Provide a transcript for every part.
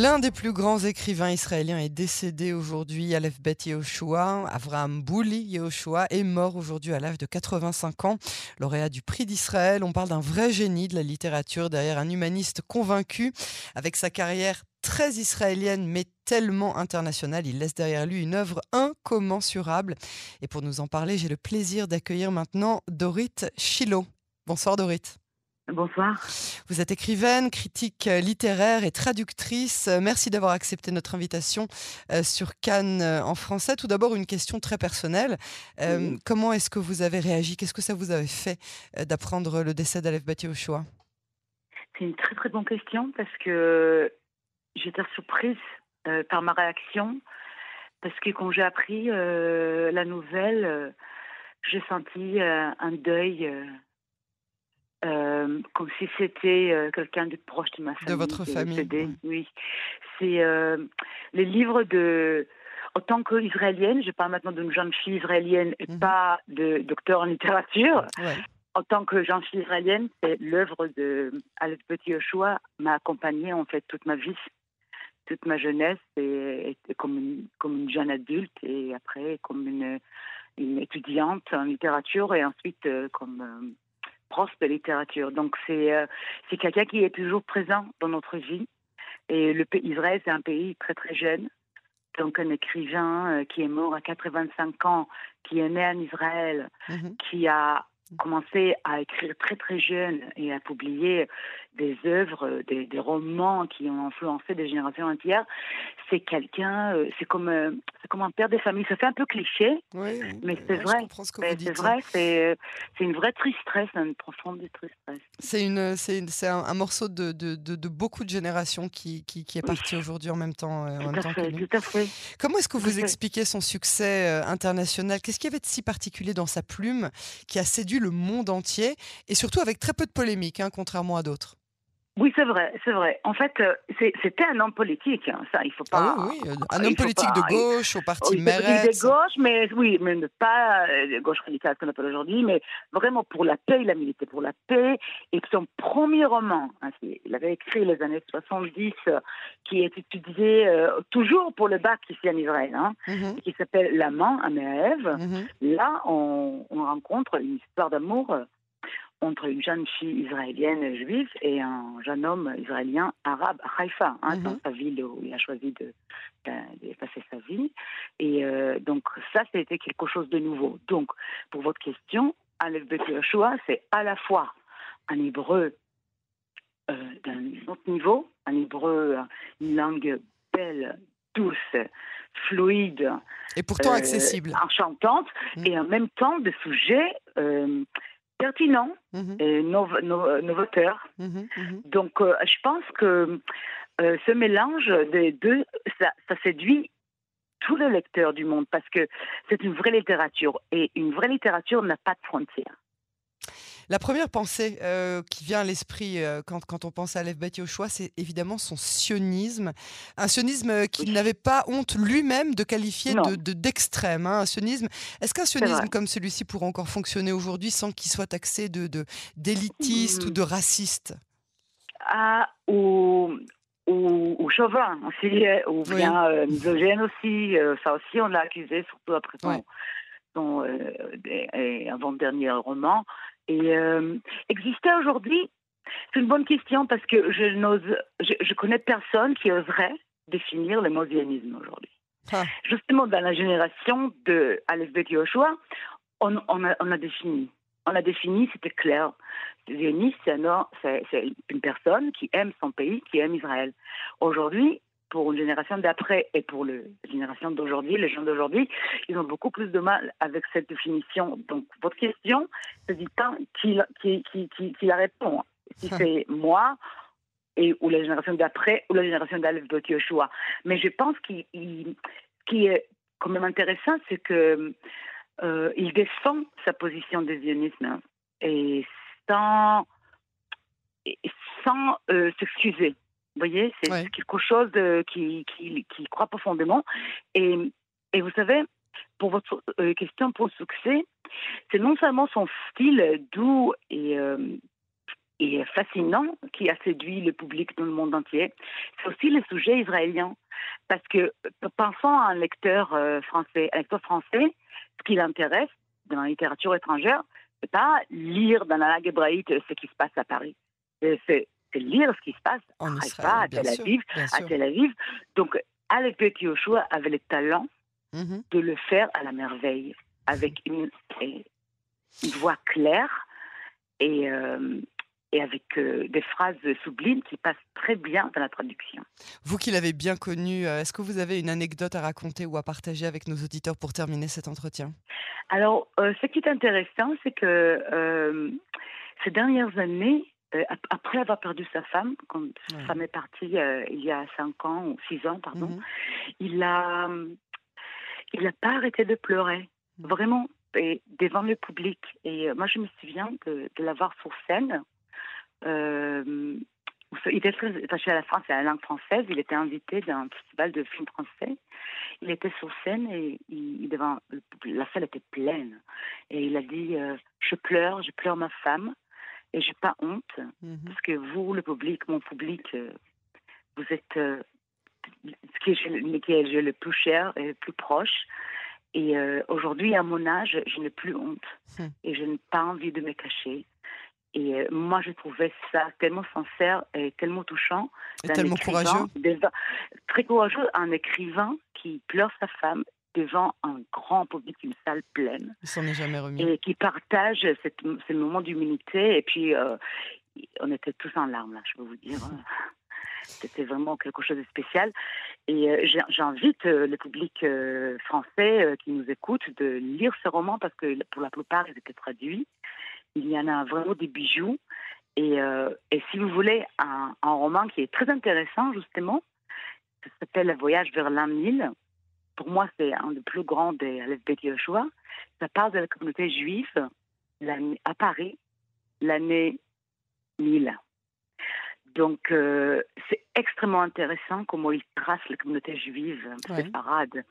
L'un des plus grands écrivains israéliens est décédé aujourd'hui, Aleph Bet Yehoshua. Avraham Bouli Yehoshua est mort aujourd'hui à l'âge de 85 ans, lauréat du prix d'Israël. On parle d'un vrai génie de la littérature, derrière un humaniste convaincu. Avec sa carrière très israélienne mais tellement internationale, il laisse derrière lui une œuvre incommensurable. Et pour nous en parler, j'ai le plaisir d'accueillir maintenant Dorit Chilo. Bonsoir Dorit. Bonsoir. Vous êtes écrivaine, critique euh, littéraire et traductrice. Euh, merci d'avoir accepté notre invitation euh, sur Cannes en français. Tout d'abord, une question très personnelle. Comment est-ce que vous avez réagi? Qu'est-ce que ça vous avait fait d'apprendre le décès d'Aleph Bati choix C'est une très très bonne question parce que j'étais surprise par ma réaction. Parce que quand j'ai appris la nouvelle, j'ai senti un deuil euh, comme si c'était euh, quelqu'un de proche de ma famille. De votre famille. Oui. C'est euh, les livres de. En tant qu'israélienne, je parle maintenant d'une jeune fille israélienne et mhm. pas de docteur en littérature. En tant que jeune fille israélienne, c'est l'œuvre de Aleph Petit Yoshua m'a accompagnée en fait toute ma vie, toute ma jeunesse, et, comme, une, comme une jeune adulte et après comme une, une étudiante en littérature et ensuite comme prof de littérature. Donc c'est euh, c'est quelqu'un qui est toujours présent dans notre vie. Et le pays Israël, c'est un pays très très jeune. Donc un écrivain euh, qui est mort à 85 ans, qui est né en Israël, mhm. qui a commencé à écrire très très jeune et à publier des œuvres, des, des romans qui ont influencé des générations entières, c'est quelqu'un, euh, c'est comme, euh, c'est comme un père de famille. Ça fait un peu cliché, mais c'est vrai. C'est vrai, c'est, c'est une vraie tristesse, une profonde tristesse. C'est une, c'est, c'est un, morceau de, de, de, beaucoup de générations qui, qui, qui est parti aujourd'hui en même temps. Euh, tout, à fait, tout à fait. Comment est-ce que vous expliquez son succès international? Qu'est-ce qu'il y avait de si particulier dans sa plume qui a séduit le monde entier et surtout avec très peu de polémique, hein, contrairement à d'autres oui, c'est vrai, c'est vrai. En fait, euh, c'était un homme politique, hein, ça, il faut pas. Ah oui, oui, un homme politique de gauche au parti oui, De gauche, mais oui, mais pas euh, de gauche radicale qu'on appelle aujourd'hui, mais vraiment pour la paix, il a milité pour la paix. Et son premier roman, hein, il avait écrit les années 70, euh, qui est étudié toujours pour le bac ici en Israël, hein, qui s'appelle L'amant à. Mhm. Là, on, on rencontre une histoire d'amour entre une jeune fille israélienne juive et un jeune homme israélien arabe à Haïfa, hein, dans mhm. sa ville où il a choisi de, passer sa vie. Et euh, donc ça, c'était quelque chose de nouveau. Donc, pour votre question, Aleph Bet Yoshua, c'est à la fois un hébreu euh, d'un autre niveau, un hébreu, une langue belle, douce, fluide. Et pourtant euh, accessible. Enchantante, mm. et en même temps de sujets pertinent mhm. et novateur. Mhm, mhm. Donc, euh, je pense que euh, ce mélange des deux, ça, séduit tous les lecteurs du monde parce que c'est une vraie littérature et une vraie littérature n'a pas de frontières. La première pensée euh, qui vient à l'esprit euh, quand, quand, on pense à Aleph choix, c'est évidemment son sionisme. Un sionisme euh, qu'il n'avait pas honte lui-même de qualifier de, d'extrême. Hein, un sionisme. Est-ce qu'un sionisme comme celui-ci pourrait encore fonctionner aujourd'hui sans qu'il soit taxé de, d'élitiste ou de raciste ah, ou, ou, chauvin aussi, ou bien misogène aussi. ça aussi, on l'a accusé, surtout après son, son avant-dernier roman. Et euh, exister aujourd'hui, c'est une bonne question parce que je n'ose, je, connais personne qui oserait définir le mot aujourd'hui. Ah. Justement, dans la génération de Aleph Bet on, on, a, on a défini. On a défini, c'était clair. Zioniste, c'est une personne qui aime son pays, qui aime Israël. Aujourd'hui, pour une génération d'après et pour la génération d'aujourd'hui, les gens d'aujourd'hui, ils ont beaucoup plus de mal avec cette définition. Donc, votre question, c'est du temps qui, qui, qui, qui, la répond. Si c'est moi, et, ou la génération d'après, ou la génération d'Alef de Yoshua. Mais je pense qu'il qui est quand même intéressant, c'est que euh, il défend sa position de zionisme hein, et sans, sans euh, s'excuser. Vous voyez, c'est quelque chose de, qui, qui, qui, croit profondément. Et, et vous savez, pour votre euh, question pour le succès, c'est non seulement son style doux et euh, et fascinant qui a séduit le public dans le monde entier, c'est aussi le sujet israélien. Parce que pensons à un lecteur euh, français, un lecteur français, ce qui l'intéresse dans la littérature étrangère, c'est pas lire dans la langue hébraïque ce qui se passe à Paris. C'est lire ce qui se passe en à Israël, à Tel Aviv, à Tel Aviv. Donc, Bet Yoshua avait le talent mmh de le faire à la merveille, avec une, une voix claire et, euh, et avec euh, des phrases sublimes qui passent très bien dans la traduction. Vous qui l'avez bien connu, euh, est-ce que vous avez une anecdote à raconter ou à partager avec nos auditeurs pour terminer cet entretien? Alors, ce qui est intéressant, c'est que ces dernières années, après avoir perdu sa femme, quand sa femme est partie il y a cinq ans ou six ans, pardon, mmh il a il n'a pas arrêté de pleurer. Mmh. Vraiment, et devant le public. Et euh, moi, je me souviens de, de l'avoir sur scène. Euh, il était attaché à la France et à la langue française. Il était invité d'un festival de films français. Il était sur scène et il, devant, la salle était pleine. Et il a dit euh, Je pleure, je pleure ma femme et j'ai pas honte mhm. parce que vous, le public, mon public, vous êtes ce qui est, qui est le plus cher et le plus proche. Et euh, aujourd'hui, à mon âge, je n'ai plus honte hmm. et je n'ai pas envie de me cacher. Et euh, moi, je trouvais ça tellement sincère et tellement touchant. Et tellement courageux. très courageux, un écrivain qui pleure sa femme devant un grand public, une salle pleine. Il s'en est jamais remis. Et qui partage cette, ce moment d'humilité. Et puis, euh, on était tous en larmes, là, je peux vous dire. C'était vraiment quelque chose de spécial. Et euh, j'invite euh, le public français qui nous écoute de lire ce roman parce que pour la plupart, ils étaient traduits. Il y en a vraiment des bijoux. Et, et si vous voulez un, un, roman qui est très intéressant, justement, ça s'appelle Le voyage vers l'an 1000. Pour moi, c'est un des plus grands des Aleph Yoshua. Ça parle de la communauté juive à Paris, l'année 1000. Donc, euh, c'est extrêmement intéressant comment il trace la communauté juive cette parade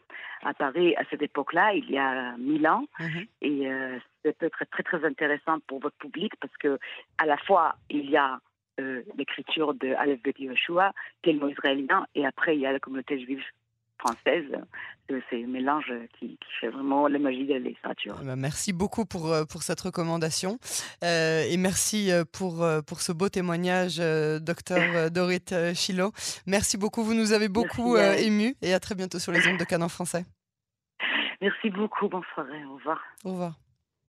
à Paris à cette époque-là, il y a mille ans. Mhm. Et euh, c'est peut-être très, très intéressant pour votre public parce que, à la fois, il y a euh, l'écriture de Aleph Bet Yoshua, qui est le mot israélien, et après, il y a la communauté juive française. C'est un mélange qui, fait vraiment la magie de la littérature. Eh ben, merci beaucoup pour, euh, pour cette recommandation euh, et merci euh, pour, pour ce beau témoignage, docteur Dorit Chilo. Merci beaucoup, vous nous avez beaucoup ému et à très bientôt sur les ondes de Canon français. Merci beaucoup, bonne soirée, au revoir. Au revoir.